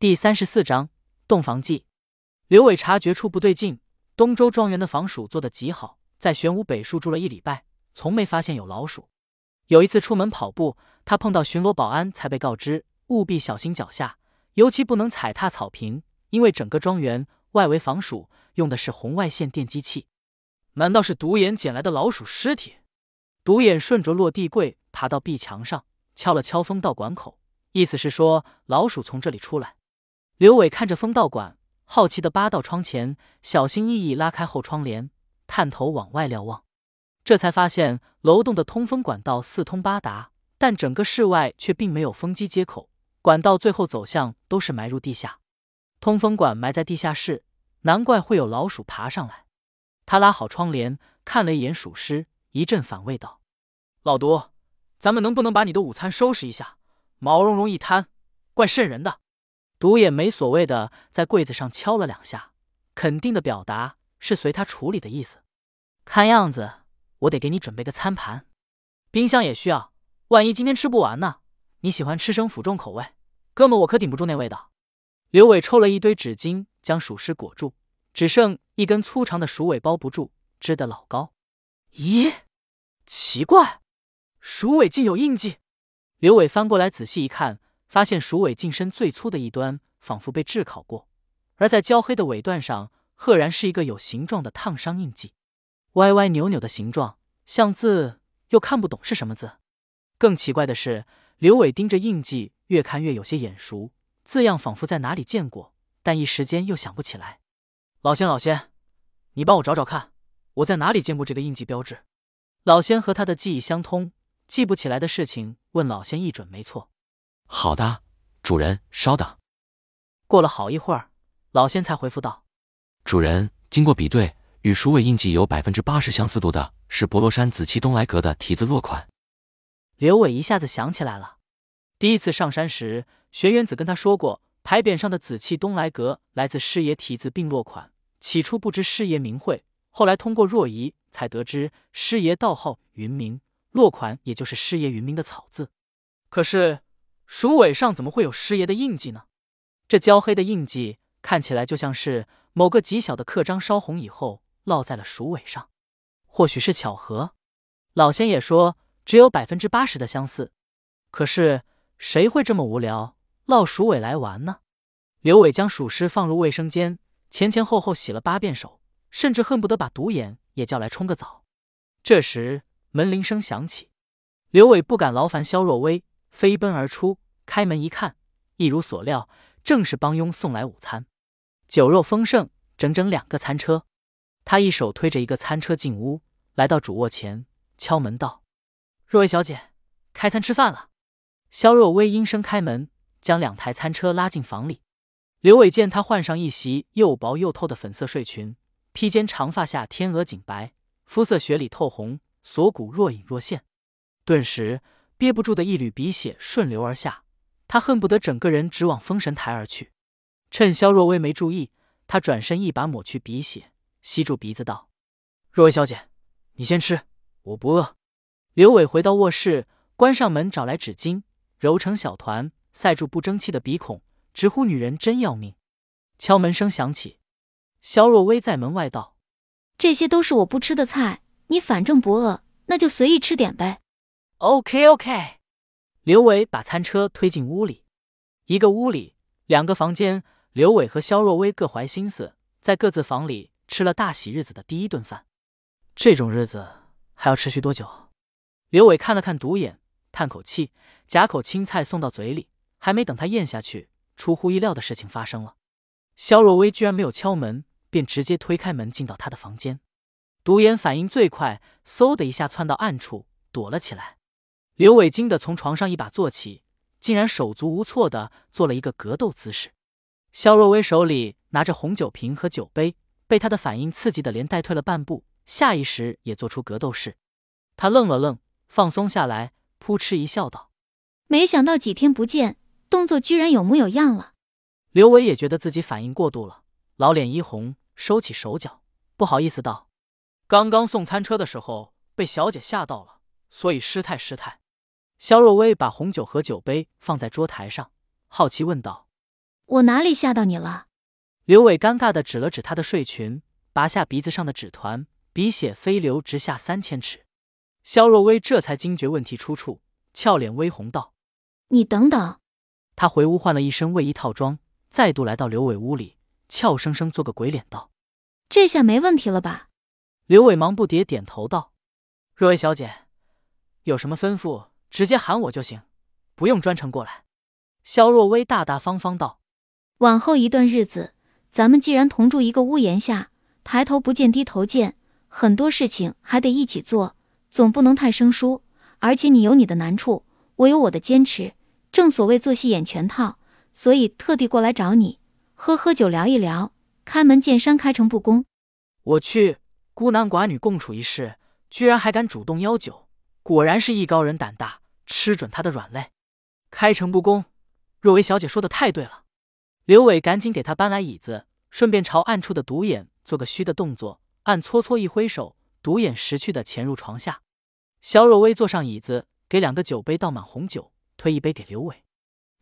第三十四章洞房记。刘伟察觉出不对劲，东周庄园的防鼠做得极好，在玄武北树住了一礼拜，从没发现有老鼠。有一次出门跑步，他碰到巡逻保安，才被告知务必小心脚下，尤其不能踩踏草坪，因为整个庄园外围防鼠用的是红外线电击器。难道是独眼捡来的老鼠尸体？独眼顺着落地柜爬到壁墙上，敲了敲风道管口，意思是说老鼠从这里出来。刘伟看着风道馆，好奇的扒到窗前，小心翼翼拉开后窗帘，探头往外瞭望，这才发现楼栋的通风管道四通八达，但整个室外却并没有风机接口，管道最后走向都是埋入地下。通风管埋在地下室，难怪会有老鼠爬上来。他拉好窗帘，看了一眼鼠尸，一阵反胃道：“老毒，咱们能不能把你的午餐收拾一下？毛茸茸一滩，怪瘆人的。”独眼没所谓的在柜子上敲了两下，肯定的表达是随他处理的意思。看样子我得给你准备个餐盘，冰箱也需要，万一今天吃不完呢？你喜欢吃生腐重口味，哥们我可顶不住那味道。刘伟抽了一堆纸巾将鼠尸裹住，只剩一根粗长的鼠尾包不住，支得老高。咦，奇怪，鼠尾竟有印记。刘伟翻过来仔细一看。发现鼠尾近身最粗的一端仿佛被炙烤过，而在焦黑的尾段上，赫然是一个有形状的烫伤印记，歪歪扭扭的形状，像字又看不懂是什么字。更奇怪的是，刘伟盯着印记，越看越有些眼熟，字样仿佛在哪里见过，但一时间又想不起来。老仙，老仙，你帮我找找看，我在哪里见过这个印记标志？老仙和他的记忆相通，记不起来的事情，问老仙一准没错。好的，主人，稍等。过了好一会儿，老仙才回复道：“主人，经过比对，与鼠尾印记有百分之八十相似度的，是博罗山紫气东来阁的题字落款。”刘伟一下子想起来了，第一次上山时，玄元子跟他说过，牌匾上的紫气东来阁来自师爷题字并落款。起初不知师爷名讳，后来通过若仪才得知师爷道号云明，落款也就是师爷云明的草字。可是。鼠尾上怎么会有师爷的印记呢？这焦黑的印记看起来就像是某个极小的刻章烧红以后烙在了鼠尾上，或许是巧合。老仙也说只有百分之八十的相似，可是谁会这么无聊烙鼠尾来玩呢？刘伟将鼠尸放入卫生间，前前后后洗了八遍手，甚至恨不得把独眼也叫来冲个澡。这时门铃声响起，刘伟不敢劳烦肖若薇。飞奔而出，开门一看，一如所料，正是帮佣送来午餐，酒肉丰盛，整整两个餐车。他一手推着一个餐车进屋，来到主卧前，敲门道：“若薇小姐，开餐吃饭了。”肖若薇应声开门，将两台餐车拉进房里。刘伟见她换上一袭又薄又透的粉色睡裙，披肩长发下天鹅颈白，肤色雪里透红，锁骨若隐若现，顿时。憋不住的一缕鼻血顺流而下，他恨不得整个人直往封神台而去。趁萧若薇没注意，他转身一把抹去鼻血，吸住鼻子道：“若薇小姐，你先吃，我不饿。”刘伟回到卧室，关上门，找来纸巾，揉成小团，塞住不争气的鼻孔，直呼女人真要命。敲门声响起，萧若薇在门外道：“这些都是我不吃的菜，你反正不饿，那就随意吃点呗。” OK OK，刘伟把餐车推进屋里，一个屋里两个房间。刘伟和肖若薇各怀心思，在各自房里吃了大喜日子的第一顿饭。这种日子还要持续多久？刘伟看了看独眼，叹口气，夹口青菜送到嘴里，还没等他咽下去，出乎意料的事情发生了。肖若薇居然没有敲门，便直接推开门进到他的房间。独眼反应最快，嗖的一下窜到暗处躲了起来。刘伟惊得从床上一把坐起，竟然手足无措的做了一个格斗姿势。肖若薇手里拿着红酒瓶和酒杯，被他的反应刺激的连带退了半步，下意识也做出格斗式。他愣了愣，放松下来，扑哧一笑，道：“没想到几天不见，动作居然有模有样了。”刘伟也觉得自己反应过度了，老脸一红，收起手脚，不好意思道：“刚刚送餐车的时候被小姐吓到了，所以失态失态。”肖若薇把红酒和酒杯放在桌台上，好奇问道：“我哪里吓到你了？刘伟尴尬的指了指她的睡裙，拔下鼻子上的纸团，鼻血飞流直下三千尺。肖若薇这才惊觉问题出处，俏脸微红道：“你等等。”她回屋换了一身卫衣套装，再度来到刘伟屋里，俏生生做个鬼脸道：“这下没问题了吧？”刘伟忙不迭点头道：“若薇小姐，有什么吩咐，直接喊我就行，不用专程过来。”肖若薇大大方方道：“往后一段日子，咱们既然同住一个屋檐下，抬头不见低头见，很多事情还得一起做，总不能太生疏。而且你有你的难处，我有我的坚持。正所谓做戏演全套，所以特地过来找你，喝喝酒，聊一聊，开门见山，开诚布公。我去，孤男寡女共处一室，居然还敢主动邀酒，果然是艺高人胆大，吃准他的软肋。开诚布公。”若薇小姐说的太对了，刘伟赶紧给他搬来椅子，顺便朝暗处的独眼做个虚的动作，暗搓搓一挥手，独眼识趣的潜入床下。肖若薇坐上椅子，给两个酒杯倒满红酒，推一杯给刘伟。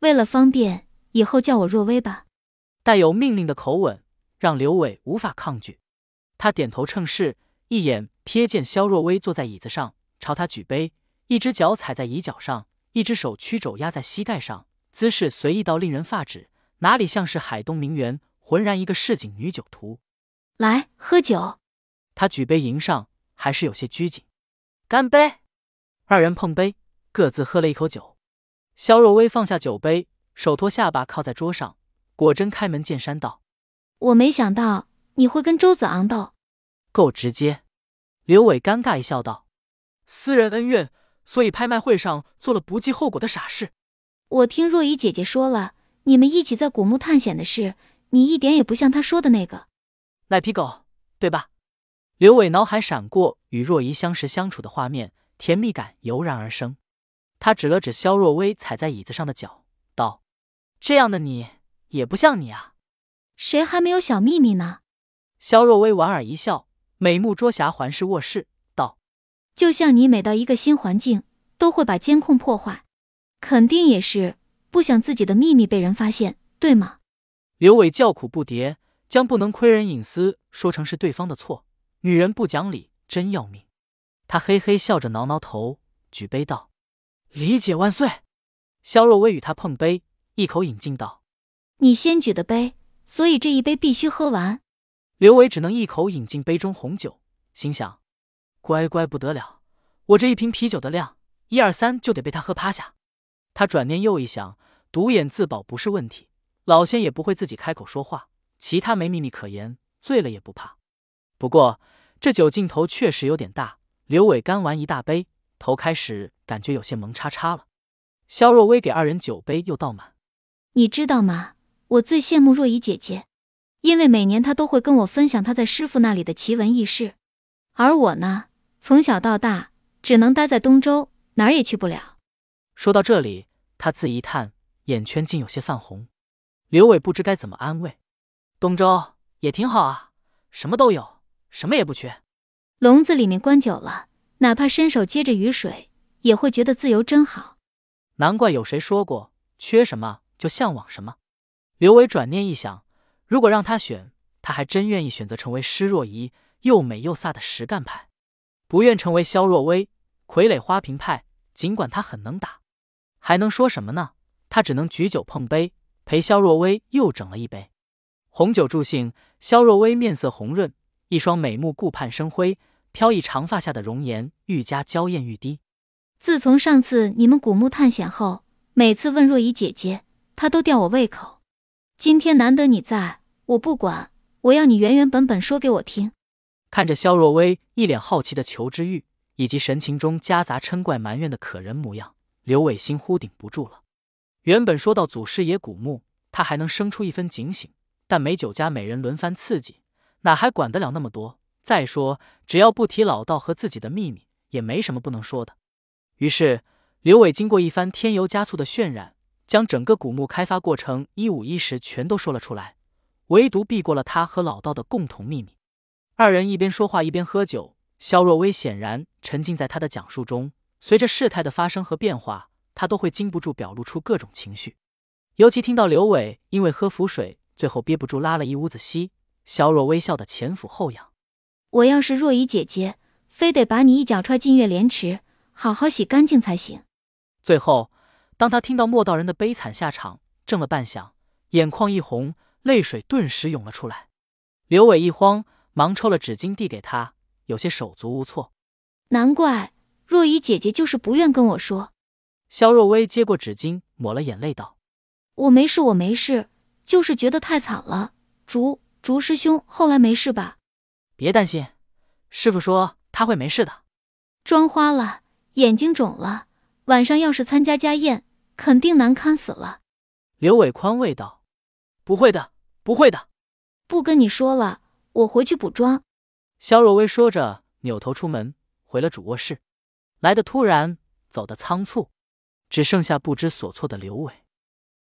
为了方便，以后叫我若薇吧。带有命令的口吻，让刘伟无法抗拒。他点头称是，一眼瞥见肖若薇坐在椅子上，朝他举杯，一只脚踩在椅脚上，一只手曲肘压在膝盖上。姿势随意到令人发指，哪里像是海东名媛，浑然一个市井女酒徒。来喝酒，他举杯迎上，还是有些拘谨。干杯！二人碰杯，各自喝了一口酒。肖若薇放下酒杯，手托下巴靠在桌上，果真开门见山道：“我没想到你会跟周子昂斗，够直接。”刘伟尴尬一笑道：“私人恩怨，所以拍卖会上做了不计后果的傻事。”我听若依姐姐说了，你们一起在古墓探险的事，你一点也不像她说的那个赖皮狗，对吧？刘伟脑海闪过与若依相识相处的画面，甜蜜感油然而生。他指了指肖若薇踩在椅子上的脚，道：“这样的你也不像你啊。”谁还没有小秘密呢？肖若薇莞尔一笑，美目捉瑕环视卧室，道：“就像你每到一个新环境，都会把监控破坏。”肯定也是不想自己的秘密被人发现，对吗？刘伟叫苦不迭，将不能窥人隐私说成是对方的错，女人不讲理真要命。他嘿嘿笑着挠挠头，举杯道：“理解万岁。”肖若薇与他碰杯，一口饮尽道：“你先举的杯，所以这一杯必须喝完。”刘伟只能一口饮尽杯中红酒，心想：乖乖不得了，我这一瓶啤酒的量，一二三就得被他喝趴下。他转念又一想，独眼自保不是问题，老仙也不会自己开口说话，其他没秘密可言，醉了也不怕。不过这酒劲头确实有点大，刘伟干完一大杯，头开始感觉有些蒙叉叉了。肖若薇给二人酒杯又倒满。你知道吗？我最羡慕若依姐姐，因为每年她都会跟我分享她在师傅那里的奇闻异事，而我呢，从小到大只能待在东周，哪儿也去不了。说到这里。他自一叹，眼圈竟有些泛红。刘伟不知该怎么安慰。东周也挺好啊，什么都有，什么也不缺。笼子里面关久了，哪怕伸手接着雨水，也会觉得自由真好。难怪有谁说过，缺什么就向往什么。刘伟转念一想，如果让他选，他还真愿意选择成为施若仪，又美又飒的实干派，不愿成为萧若薇傀儡花瓶派。尽管他很能打。还能说什么呢？他只能举酒碰杯，陪萧若薇又整了一杯红酒助兴。萧若薇面色红润，一双美目顾盼生辉，飘逸长发下的容颜愈加娇艳欲滴。自从上次你们古墓探险后，每次问若依姐姐，她都吊我胃口。今天难得你在，我不管，我要你原原本本说给我听。看着萧若薇一脸好奇的求知欲，以及神情中夹杂嗔怪埋怨的可人模样。刘伟心忽顶不住了。原本说到祖师爷古墓，他还能生出一分警醒，但没酒家美人轮番刺激，哪还管得了那么多？再说，只要不提老道和自己的秘密，也没什么不能说的。于是，刘伟经过一番添油加醋的渲染，将整个古墓开发过程一五一十全都说了出来，唯独避过了他和老道的共同秘密。二人一边说话一边喝酒，肖若薇显然沉浸在他的讲述中。随着事态的发生和变化，他都会禁不住表露出各种情绪。尤其听到刘伟因为喝符水，最后憋不住拉了一屋子稀，肖若微笑得前俯后仰。我要是若依姐姐，非得把你一脚踹进月莲池，好好洗干净才行。最后，当他听到莫道人的悲惨下场，怔了半晌，眼眶一红，泪水顿时涌了出来。刘伟一慌，忙抽了纸巾递给他，有些手足无措。难怪若依姐姐就是不愿跟我说。肖若薇接过纸巾，抹了眼泪道：“我没事，我没事，就是觉得太惨了。竹竹师兄后来没事吧？别担心，师傅说他会没事的。妆花了，眼睛肿了，晚上要是参加家宴，肯定难堪死了。”刘伟宽慰道：“不会的，不会的。不跟你说了，我回去补妆。”肖若薇说着，扭头出门，回了主卧室。来的突然，走的仓促，只剩下不知所措的刘伟。